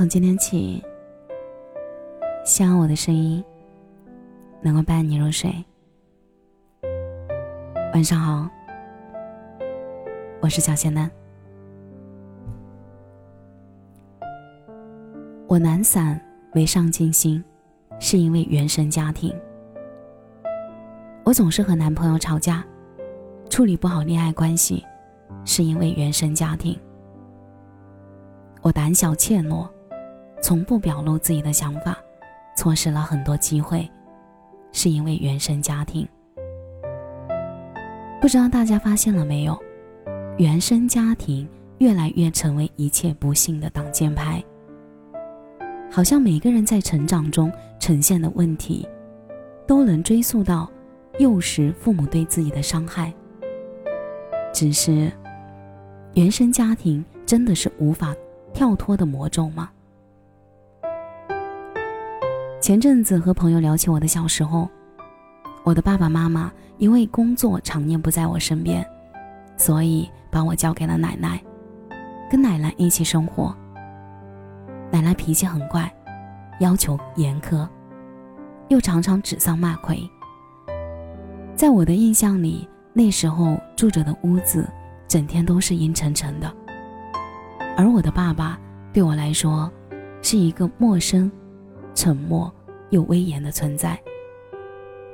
从今天起，希望我的声音能够伴你入睡。晚上好，我是小仙男。我懒散没上进心，是因为原生家庭。我总是和男朋友吵架，处理不好恋爱关系，是因为原生家庭。我胆小怯懦。从不表露自己的想法，错失了很多机会，是因为原生家庭。不知道大家发现了没有，原生家庭越来越成为一切不幸的挡箭牌。好像每个人在成长中呈现的问题，都能追溯到幼时父母对自己的伤害。只是，原生家庭真的是无法跳脱的魔咒吗？前阵子和朋友聊起我的小时候，我的爸爸妈妈因为工作常年不在我身边，所以把我交给了奶奶，跟奶奶一起生活。奶奶脾气很怪，要求严苛，又常常指桑骂槐。在我的印象里，那时候住着的屋子整天都是阴沉沉的，而我的爸爸对我来说是一个陌生。沉默又威严的存在。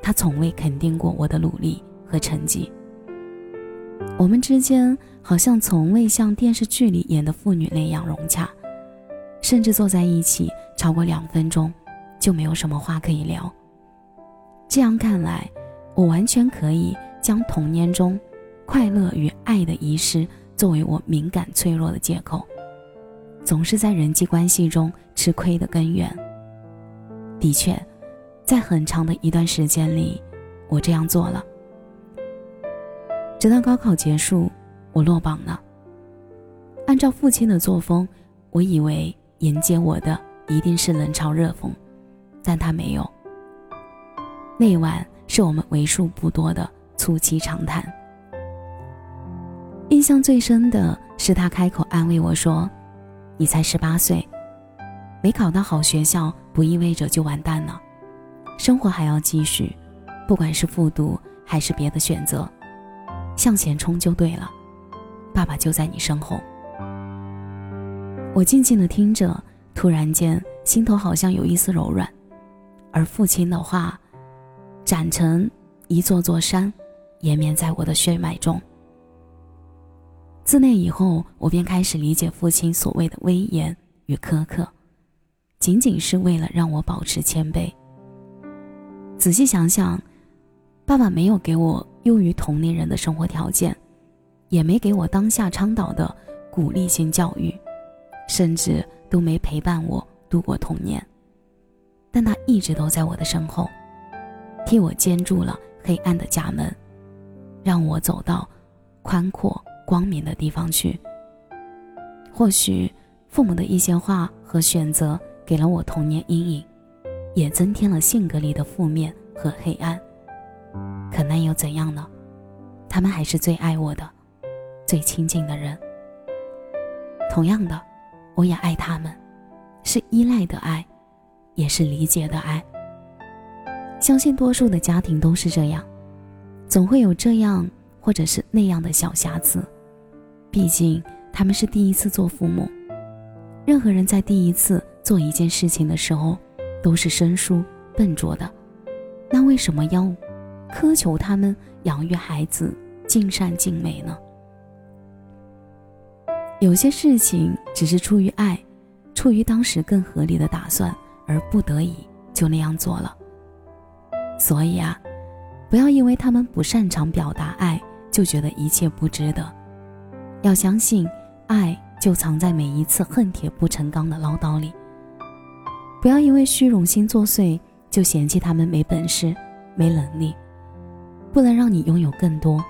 他从未肯定过我的努力和成绩。我们之间好像从未像电视剧里演的父女那样融洽，甚至坐在一起超过两分钟，就没有什么话可以聊。这样看来，我完全可以将童年中快乐与爱的遗失作为我敏感脆弱的借口，总是在人际关系中吃亏的根源。的确，在很长的一段时间里，我这样做了。直到高考结束，我落榜了。按照父亲的作风，我以为迎接我的一定是冷嘲热讽，但他没有。那晚是我们为数不多的促膝长谈。印象最深的是他开口安慰我说：“你才十八岁。”没考到好学校，不意味着就完蛋了，生活还要继续，不管是复读还是别的选择，向前冲就对了。爸爸就在你身后。我静静的听着，突然间心头好像有一丝柔软，而父亲的话，长成一座座山，延绵在我的血脉中。自那以后，我便开始理解父亲所谓的威严与苛刻。仅仅是为了让我保持谦卑。仔细想想，爸爸没有给我优于同龄人的生活条件，也没给我当下倡导的鼓励性教育，甚至都没陪伴我度过童年。但他一直都在我的身后，替我监住了黑暗的家门，让我走到宽阔光明的地方去。或许，父母的一些话和选择。给了我童年阴影，也增添了性格里的负面和黑暗。可那又怎样呢？他们还是最爱我的，最亲近的人。同样的，我也爱他们，是依赖的爱，也是理解的爱。相信多数的家庭都是这样，总会有这样或者是那样的小瑕疵。毕竟他们是第一次做父母，任何人在第一次。做一件事情的时候，都是生疏笨拙的，那为什么要苛求他们养育孩子尽善尽美呢？有些事情只是出于爱，出于当时更合理的打算而不得已就那样做了。所以啊，不要因为他们不擅长表达爱，就觉得一切不值得。要相信，爱就藏在每一次恨铁不成钢的唠叨里。不要因为虚荣心作祟，就嫌弃他们没本事、没能力。不能让你拥有更多，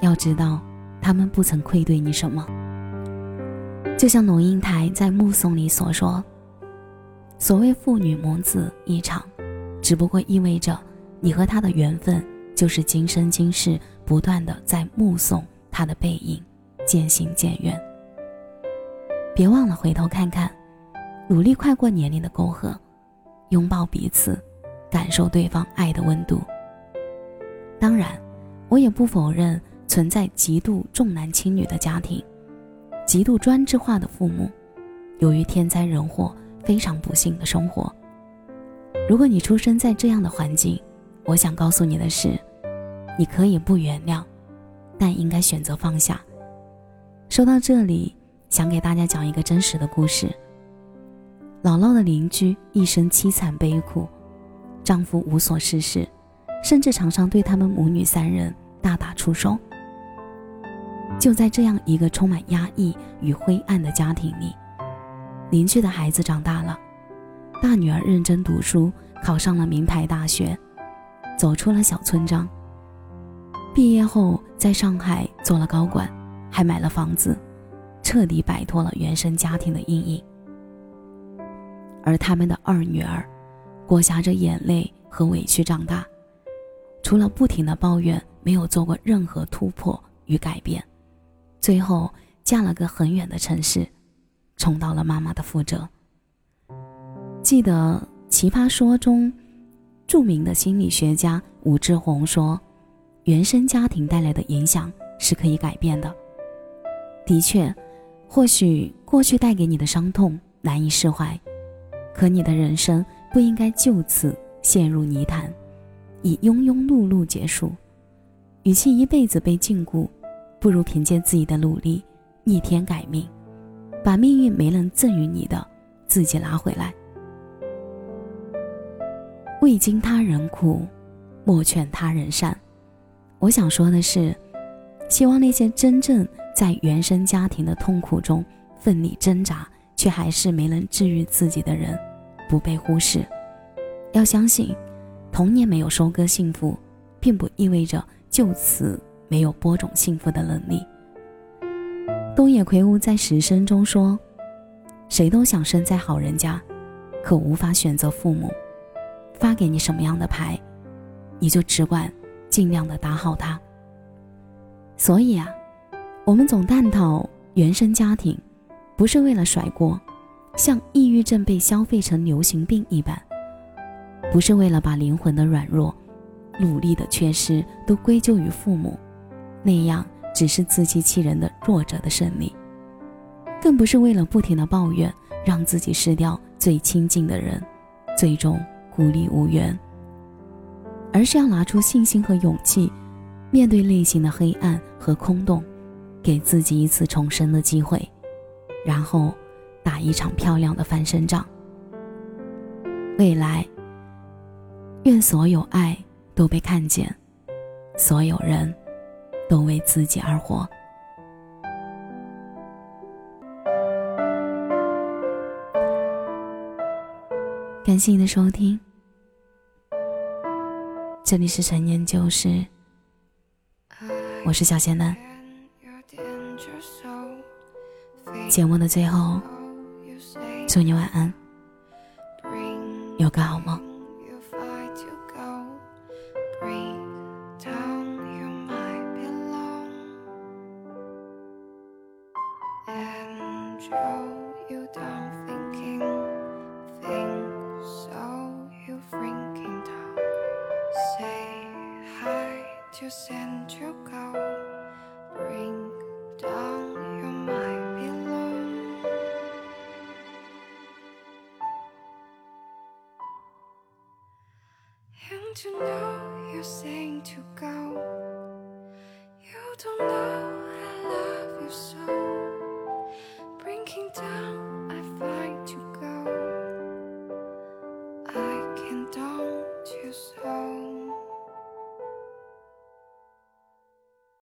要知道，他们不曾愧对你什么。就像龙应台在《目送》里所说：“所谓父女母子一场，只不过意味着你和他的缘分，就是今生今世不断的在目送他的背影渐行渐远。别忘了回头看看。”努力快过年龄的沟壑，拥抱彼此，感受对方爱的温度。当然，我也不否认存在极度重男轻女的家庭，极度专制化的父母，由于天灾人祸非常不幸的生活。如果你出生在这样的环境，我想告诉你的是，你可以不原谅，但应该选择放下。说到这里，想给大家讲一个真实的故事。姥姥的邻居一生凄惨悲苦，丈夫无所事事，甚至常常对他们母女三人大打出手。就在这样一个充满压抑与灰暗的家庭里，邻居的孩子长大了，大女儿认真读书，考上了名牌大学，走出了小村庄。毕业后在上海做了高管，还买了房子，彻底摆脱了原生家庭的阴影。而他们的二女儿，裹挟着眼泪和委屈长大，除了不停的抱怨，没有做过任何突破与改变，最后嫁了个很远的城市，重蹈了妈妈的覆辙。记得《奇葩说》中，著名的心理学家武志红说：“原生家庭带来的影响是可以改变的。”的确，或许过去带给你的伤痛难以释怀。可你的人生不应该就此陷入泥潭，以庸庸碌碌结束。与其一辈子被禁锢，不如凭借自己的努力逆天改命，把命运没能赠予你的自己拿回来。未经他人苦，莫劝他人善。我想说的是，希望那些真正在原生家庭的痛苦中奋力挣扎。却还是没能治愈自己的人，不被忽视。要相信，童年没有收割幸福，并不意味着就此没有播种幸福的能力。东野圭吾在《十声》中说：“谁都想生在好人家，可无法选择父母。发给你什么样的牌，你就只管尽量的打好它。”所以啊，我们总探讨原生家庭。不是为了甩锅，像抑郁症被消费成流行病一般；不是为了把灵魂的软弱、努力的缺失都归咎于父母，那样只是自欺欺人的弱者的胜利；更不是为了不停的抱怨，让自己失掉最亲近的人，最终孤立无援。而是要拿出信心和勇气，面对内心的黑暗和空洞，给自己一次重生的机会。然后，打一场漂亮的翻身仗。未来，愿所有爱都被看见，所有人都为自己而活。感谢你的收听，这里是陈年旧事，我是小仙男。节目的最后，祝你晚安，有个好梦。To know you're saying to go